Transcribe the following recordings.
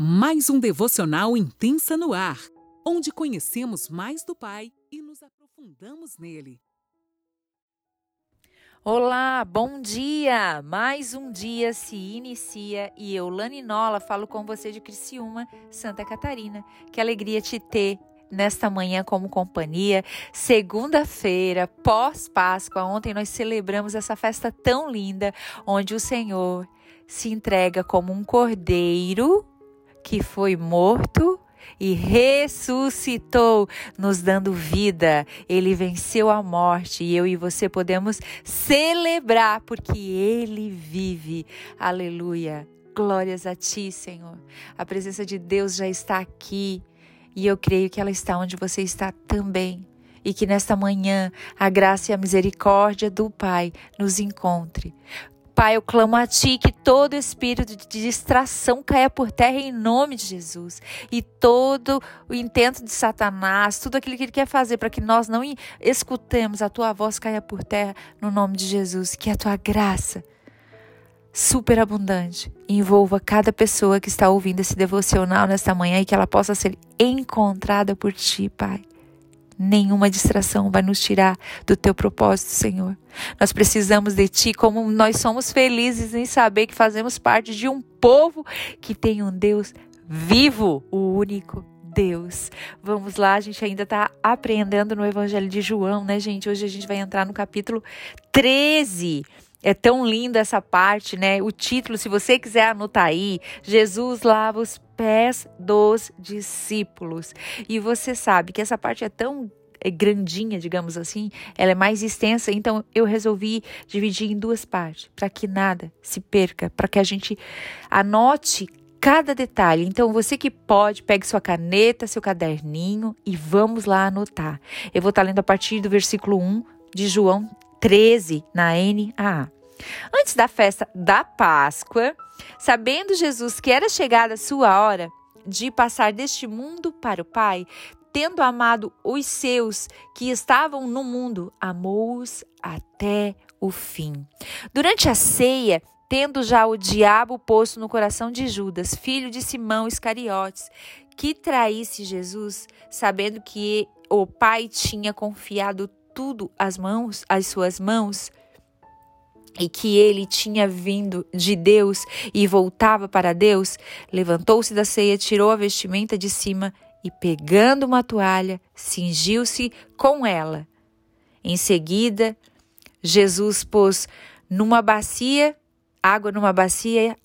Mais um devocional intensa no ar, onde conhecemos mais do Pai e nos aprofundamos nele. Olá, bom dia! Mais um dia se inicia e eu, Lani Nola, falo com você de Criciúma, Santa Catarina. Que alegria te ter nesta manhã como companhia. Segunda-feira, pós-Páscoa, ontem nós celebramos essa festa tão linda, onde o Senhor se entrega como um cordeiro que foi morto e ressuscitou, nos dando vida. Ele venceu a morte e eu e você podemos celebrar porque ele vive. Aleluia. Glórias a ti, Senhor. A presença de Deus já está aqui e eu creio que ela está onde você está também. E que nesta manhã a graça e a misericórdia do Pai nos encontre. Pai, eu clamo a Ti que todo espírito de distração caia por terra em nome de Jesus. E todo o intento de Satanás, tudo aquilo que ele quer fazer para que nós não escutemos a Tua voz caia por terra no nome de Jesus. Que a Tua graça superabundante envolva cada pessoa que está ouvindo esse devocional nesta manhã e que ela possa ser encontrada por Ti, Pai. Nenhuma distração vai nos tirar do teu propósito, Senhor. Nós precisamos de ti, como nós somos felizes em saber que fazemos parte de um povo que tem um Deus vivo, o único Deus. Vamos lá, a gente ainda está aprendendo no Evangelho de João, né, gente? Hoje a gente vai entrar no capítulo 13. É tão linda essa parte, né? O título, se você quiser anotar aí, Jesus lava os pés dos discípulos. E você sabe que essa parte é tão é grandinha, digamos assim, ela é mais extensa, então eu resolvi dividir em duas partes, para que nada se perca, para que a gente anote cada detalhe. Então, você que pode, pegue sua caneta, seu caderninho e vamos lá anotar. Eu vou estar lendo a partir do versículo 1 de João 13 na NAA. Antes da festa da Páscoa, sabendo Jesus que era chegada a sua hora de passar deste mundo para o Pai, tendo amado os seus que estavam no mundo, amou-os até o fim. Durante a ceia, tendo já o diabo posto no coração de Judas, filho de Simão Iscariotes, que traísse Jesus, sabendo que o Pai tinha confiado tudo às mãos, às suas mãos, e que ele tinha vindo de Deus e voltava para Deus, levantou-se da ceia, tirou a vestimenta de cima e, pegando uma toalha, cingiu-se com ela. Em seguida, Jesus pôs numa bacia, água numa bacia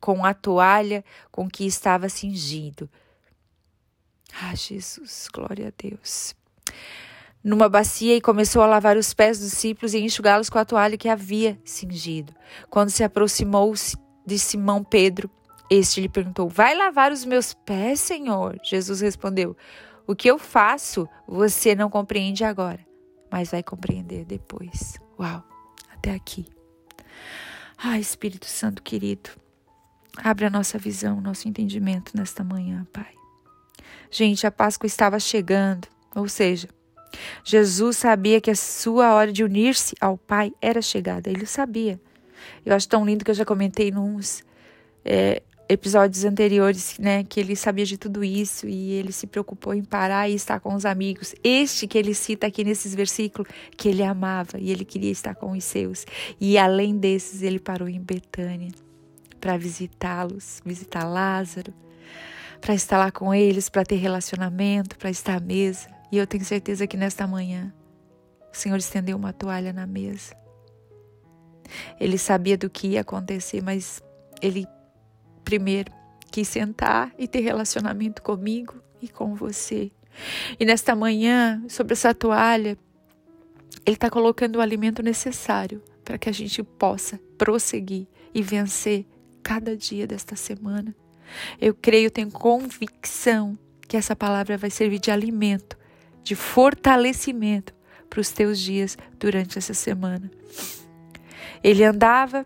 com a toalha com que estava cingido. Ah, Jesus, glória a Deus numa bacia e começou a lavar os pés dos discípulos e enxugá-los com a toalha que havia cingido. Quando se aproximou de Simão Pedro, este lhe perguntou: Vai lavar os meus pés, Senhor? Jesus respondeu: O que eu faço você não compreende agora, mas vai compreender depois. Uau, até aqui. Ai, Espírito Santo querido, abre a nossa visão, nosso entendimento nesta manhã, Pai. Gente, a Páscoa estava chegando, ou seja, Jesus sabia que a sua hora de unir-se ao Pai era chegada. Ele sabia. Eu acho tão lindo que eu já comentei nos é, episódios anteriores, né, que ele sabia de tudo isso e ele se preocupou em parar e estar com os amigos. Este que ele cita aqui nesses versículos, que ele amava e ele queria estar com os seus. E além desses, ele parou em Betânia para visitá-los, visitar Lázaro, para estar lá com eles, para ter relacionamento, para estar à mesa. E eu tenho certeza que nesta manhã o Senhor estendeu uma toalha na mesa. Ele sabia do que ia acontecer, mas ele primeiro quis sentar e ter relacionamento comigo e com você. E nesta manhã, sobre essa toalha, ele está colocando o alimento necessário para que a gente possa prosseguir e vencer cada dia desta semana. Eu creio, tenho convicção que essa palavra vai servir de alimento de fortalecimento para os teus dias durante essa semana. Ele andava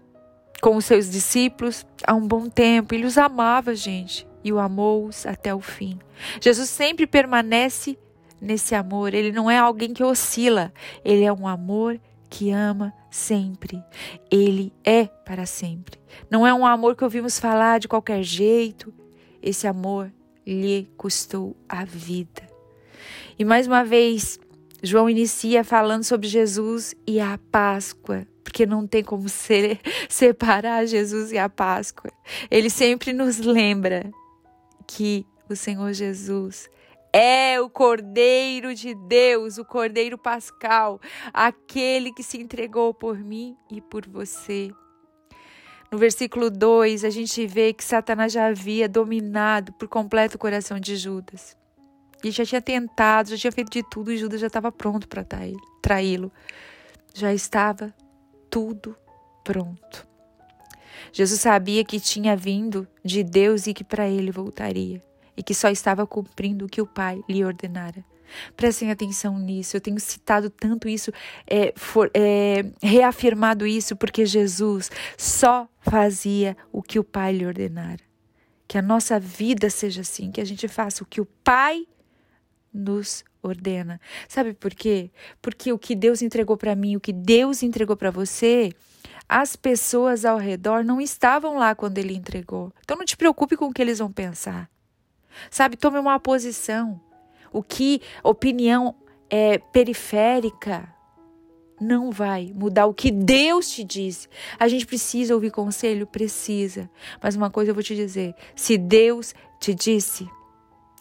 com os seus discípulos há um bom tempo, ele os amava, gente, e o amou-os até o fim. Jesus sempre permanece nesse amor, ele não é alguém que oscila, ele é um amor que ama sempre. Ele é para sempre. Não é um amor que ouvimos falar de qualquer jeito. esse amor lhe custou a vida. E mais uma vez, João inicia falando sobre Jesus e a Páscoa, porque não tem como ser, separar Jesus e a Páscoa. Ele sempre nos lembra que o Senhor Jesus é o Cordeiro de Deus, o Cordeiro Pascal, aquele que se entregou por mim e por você. No versículo 2, a gente vê que Satanás já havia dominado por completo o coração de Judas. Ele já tinha tentado, já tinha feito de tudo e Judas já estava pronto para traí-lo. Já estava tudo pronto. Jesus sabia que tinha vindo de Deus e que para ele voltaria, e que só estava cumprindo o que o Pai lhe ordenara. Prestem atenção nisso. Eu tenho citado tanto isso, é, for, é, reafirmado isso, porque Jesus só fazia o que o Pai lhe ordenara. Que a nossa vida seja assim, que a gente faça o que o Pai nos ordena. Sabe por quê? Porque o que Deus entregou para mim, o que Deus entregou para você, as pessoas ao redor não estavam lá quando ele entregou. Então não te preocupe com o que eles vão pensar. Sabe, tome uma posição. O que opinião é periférica não vai mudar o que Deus te disse. A gente precisa ouvir conselho, precisa. Mas uma coisa eu vou te dizer: se Deus te disse,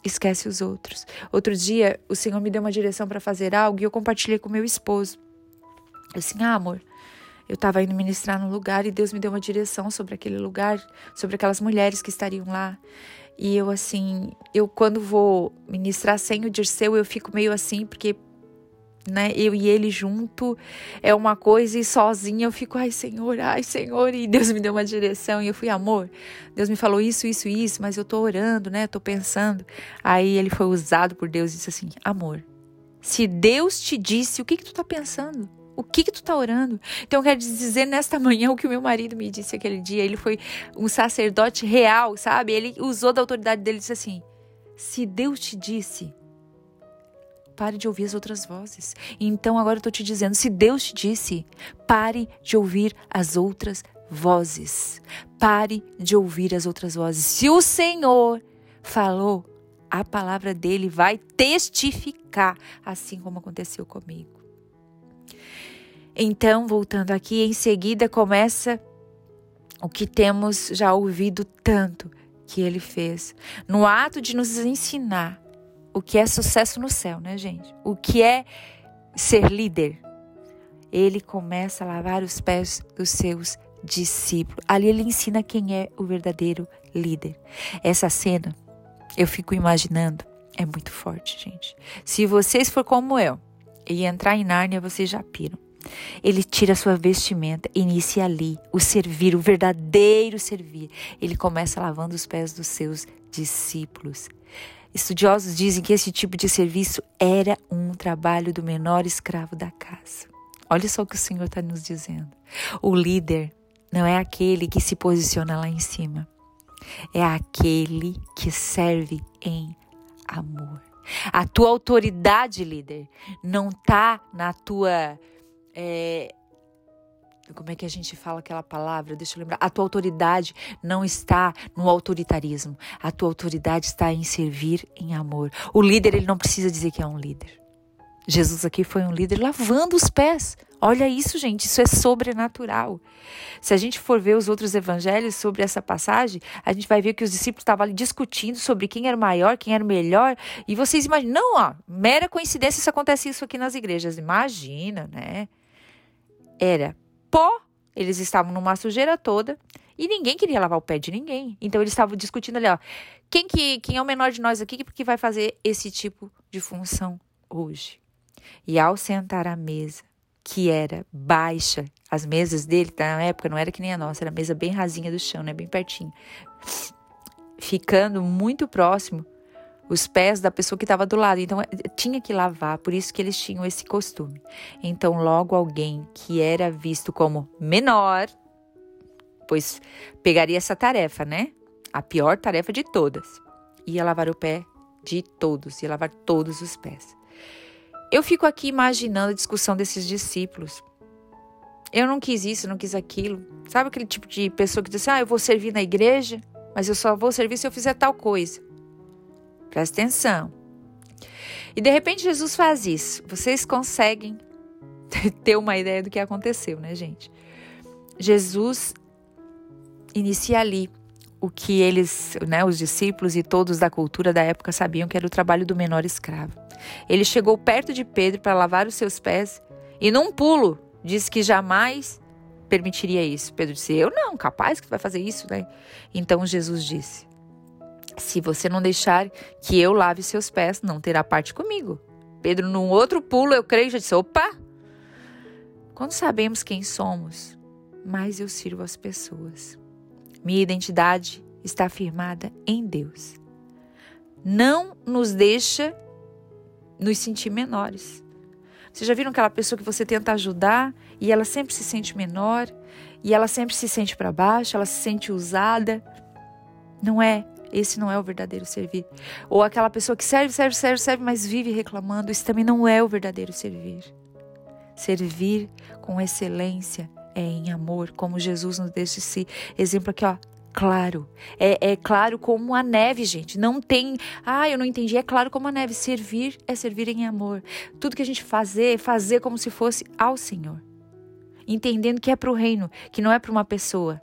esquece os outros. Outro dia, o Senhor me deu uma direção para fazer algo e eu compartilhei com meu esposo. Eu assim, ah, amor, eu estava indo ministrar num lugar e Deus me deu uma direção sobre aquele lugar, sobre aquelas mulheres que estariam lá. E eu, assim, eu quando vou ministrar sem o Dirceu, eu fico meio assim, porque né? Eu e ele junto é uma coisa e sozinha eu fico, ai Senhor, ai Senhor, e Deus me deu uma direção e eu fui, amor, Deus me falou isso, isso, isso, mas eu tô orando, né? Tô pensando. Aí ele foi usado por Deus e disse assim: amor, se Deus te disse, o que que tu tá pensando? O que que tu tá orando? Então eu quero dizer nesta manhã o que o meu marido me disse aquele dia. Ele foi um sacerdote real, sabe? Ele usou da autoridade dele e disse assim: se Deus te disse, pare de ouvir as outras vozes. Então agora eu estou te dizendo: se Deus te disse, pare de ouvir as outras vozes. Pare de ouvir as outras vozes. Se o Senhor falou, a palavra dele vai testificar, assim como aconteceu comigo. Então, voltando aqui, em seguida começa o que temos já ouvido tanto que ele fez, no ato de nos ensinar o que é sucesso no céu, né, gente? O que é ser líder? Ele começa a lavar os pés dos seus discípulos. Ali ele ensina quem é o verdadeiro líder. Essa cena, eu fico imaginando, é muito forte, gente. Se vocês for como eu e entrar em Nárnia, vocês já piram. Ele tira sua vestimenta, inicia ali o servir, o verdadeiro servir. Ele começa lavando os pés dos seus discípulos. Estudiosos dizem que esse tipo de serviço era um trabalho do menor escravo da casa. Olha só o que o Senhor está nos dizendo. O líder não é aquele que se posiciona lá em cima, é aquele que serve em amor. A tua autoridade, líder, não está na tua é, como é que a gente fala aquela palavra? Deixa eu lembrar. A tua autoridade não está no autoritarismo. A tua autoridade está em servir em amor. O líder, ele não precisa dizer que é um líder. Jesus aqui foi um líder lavando os pés. Olha isso, gente, isso é sobrenatural. Se a gente for ver os outros evangelhos sobre essa passagem, a gente vai ver que os discípulos estavam ali discutindo sobre quem era maior, quem era melhor. E vocês imaginam, não, ó, mera coincidência se acontece isso aqui nas igrejas. Imagina, né? Era pó. Eles estavam numa sujeira toda e ninguém queria lavar o pé de ninguém. Então eles estavam discutindo ali, ó, quem que quem é o menor de nós aqui que vai fazer esse tipo de função hoje? E ao sentar à mesa, que era baixa, as mesas dele na época não era que nem a nossa, era mesa bem rasinha do chão, né, bem pertinho. Ficando muito próximo os pés da pessoa que estava do lado. Então tinha que lavar, por isso que eles tinham esse costume. Então logo alguém que era visto como menor, pois pegaria essa tarefa, né? A pior tarefa de todas. Ia lavar o pé de todos, ia lavar todos os pés. Eu fico aqui imaginando a discussão desses discípulos. Eu não quis isso, não quis aquilo. Sabe aquele tipo de pessoa que diz assim: ah, eu vou servir na igreja, mas eu só vou servir se eu fizer tal coisa. Presta atenção. E de repente Jesus faz isso. Vocês conseguem ter uma ideia do que aconteceu, né, gente? Jesus inicia ali o que eles, né, os discípulos e todos da cultura da época sabiam que era o trabalho do menor escravo. Ele chegou perto de Pedro para lavar os seus pés e, num pulo, disse que jamais permitiria isso. Pedro disse: Eu não, capaz que vai fazer isso, né? Então Jesus disse: Se você não deixar que eu lave seus pés, não terá parte comigo. Pedro, num outro pulo, eu creio, já disse: Opa! Quando sabemos quem somos, mais eu sirvo as pessoas. Minha identidade está firmada em Deus. Não nos deixa nos sentir menores. Vocês já viram aquela pessoa que você tenta ajudar e ela sempre se sente menor e ela sempre se sente para baixo, ela se sente usada? Não é. Esse não é o verdadeiro servir. Ou aquela pessoa que serve, serve, serve, serve, mas vive reclamando. Isso também não é o verdadeiro servir. Servir com excelência é em amor, como Jesus nos deixa esse exemplo aqui, ó. Claro, é, é claro como a neve, gente. Não tem, ah, eu não entendi. É claro como a neve. Servir é servir em amor. Tudo que a gente fazer, fazer como se fosse ao Senhor, entendendo que é para o reino, que não é para uma pessoa.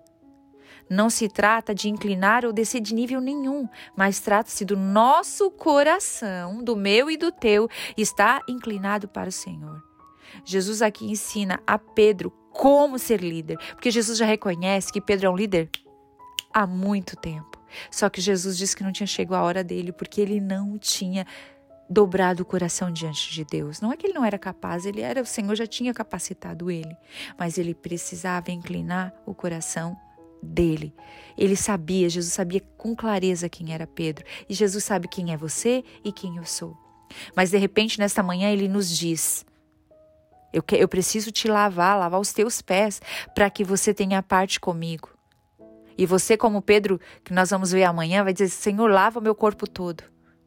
Não se trata de inclinar ou descer de nível nenhum, mas trata-se do nosso coração, do meu e do teu, estar inclinado para o Senhor. Jesus aqui ensina a Pedro como ser líder, porque Jesus já reconhece que Pedro é um líder há muito tempo. Só que Jesus disse que não tinha chegado a hora dele, porque ele não tinha dobrado o coração diante de Deus. Não é que ele não era capaz, ele era, o Senhor já tinha capacitado ele, mas ele precisava inclinar o coração dele. Ele sabia, Jesus sabia com clareza quem era Pedro, e Jesus sabe quem é você e quem eu sou. Mas de repente, nesta manhã, ele nos diz: eu, que, eu preciso te lavar, lavar os teus pés, para que você tenha parte comigo. E você, como Pedro, que nós vamos ver amanhã, vai dizer: Senhor, lava o meu corpo todo.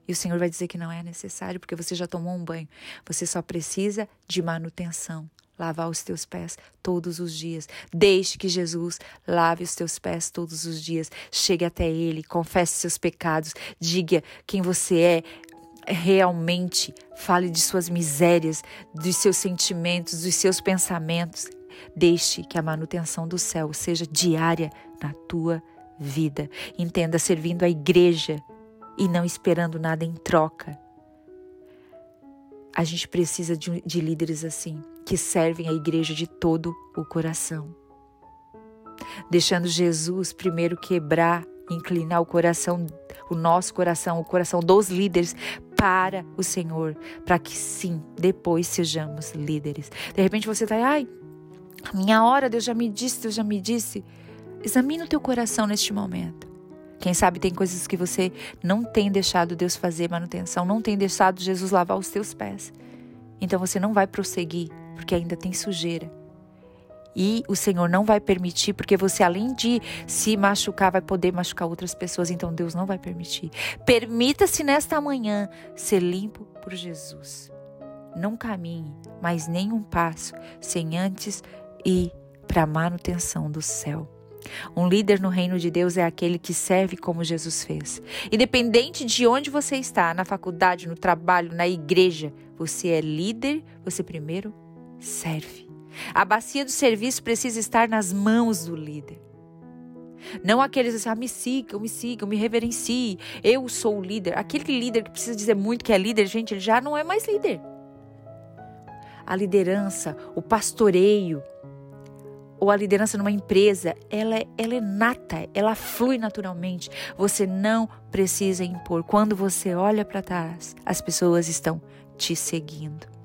E o Senhor vai dizer que não é necessário, porque você já tomou um banho. Você só precisa de manutenção. Lavar os teus pés todos os dias. Deixe que Jesus lave os teus pés todos os dias. Chegue até Ele, confesse seus pecados, diga quem você é, realmente fale de suas misérias, dos seus sentimentos, dos seus pensamentos. Deixe que a manutenção do céu seja diária na tua vida. Entenda servindo a igreja e não esperando nada em troca. A gente precisa de, de líderes assim, que servem a igreja de todo o coração. Deixando Jesus primeiro quebrar, inclinar o coração, o nosso coração, o coração dos líderes para o Senhor, para que sim, depois sejamos líderes. De repente você está, ai, minha hora, Deus já me disse, Deus já me disse. Examine o teu coração neste momento. Quem sabe tem coisas que você não tem deixado Deus fazer manutenção, não tem deixado Jesus lavar os teus pés. Então você não vai prosseguir, porque ainda tem sujeira. E o Senhor não vai permitir, porque você, além de se machucar, vai poder machucar outras pessoas. Então Deus não vai permitir. Permita-se nesta manhã ser limpo por Jesus. Não caminhe mais nenhum passo sem antes ir para a manutenção do céu. Um líder no reino de Deus é aquele que serve como Jesus fez. Independente de onde você está, na faculdade, no trabalho, na igreja, você é líder, você primeiro serve. A bacia do serviço precisa estar nas mãos do líder. Não aqueles assim, ah, me sigam, me sigam, me reverenciem. Eu sou o líder. Aquele líder que precisa dizer muito que é líder, gente, ele já não é mais líder. A liderança, o pastoreio, ou a liderança numa empresa, ela é, ela é nata, ela flui naturalmente. Você não precisa impor. Quando você olha para trás, as pessoas estão te seguindo.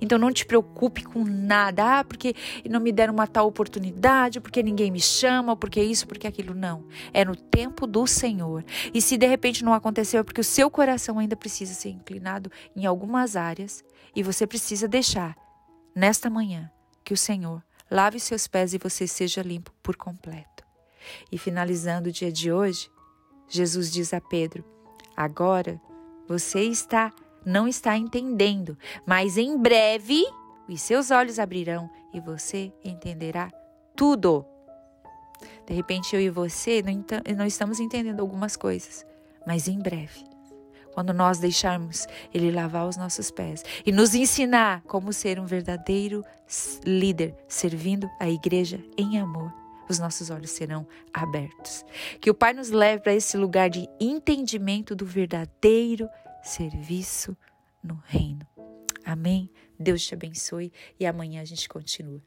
Então não te preocupe com nada, ah, porque não me deram uma tal oportunidade, porque ninguém me chama, porque isso, porque aquilo. Não. É no tempo do Senhor. E se de repente não aconteceu, é porque o seu coração ainda precisa ser inclinado em algumas áreas e você precisa deixar nesta manhã que o Senhor lave seus pés e você seja limpo por completo. E finalizando o dia de hoje, Jesus diz a Pedro: Agora você está não está entendendo, mas em breve os seus olhos abrirão e você entenderá tudo. De repente eu e você não, não estamos entendendo algumas coisas, mas em breve, quando nós deixarmos Ele lavar os nossos pés e nos ensinar como ser um verdadeiro líder, servindo a igreja em amor, os nossos olhos serão abertos. Que o Pai nos leve para esse lugar de entendimento do verdadeiro serviço no reino. Amém? Deus te abençoe e amanhã a gente continua.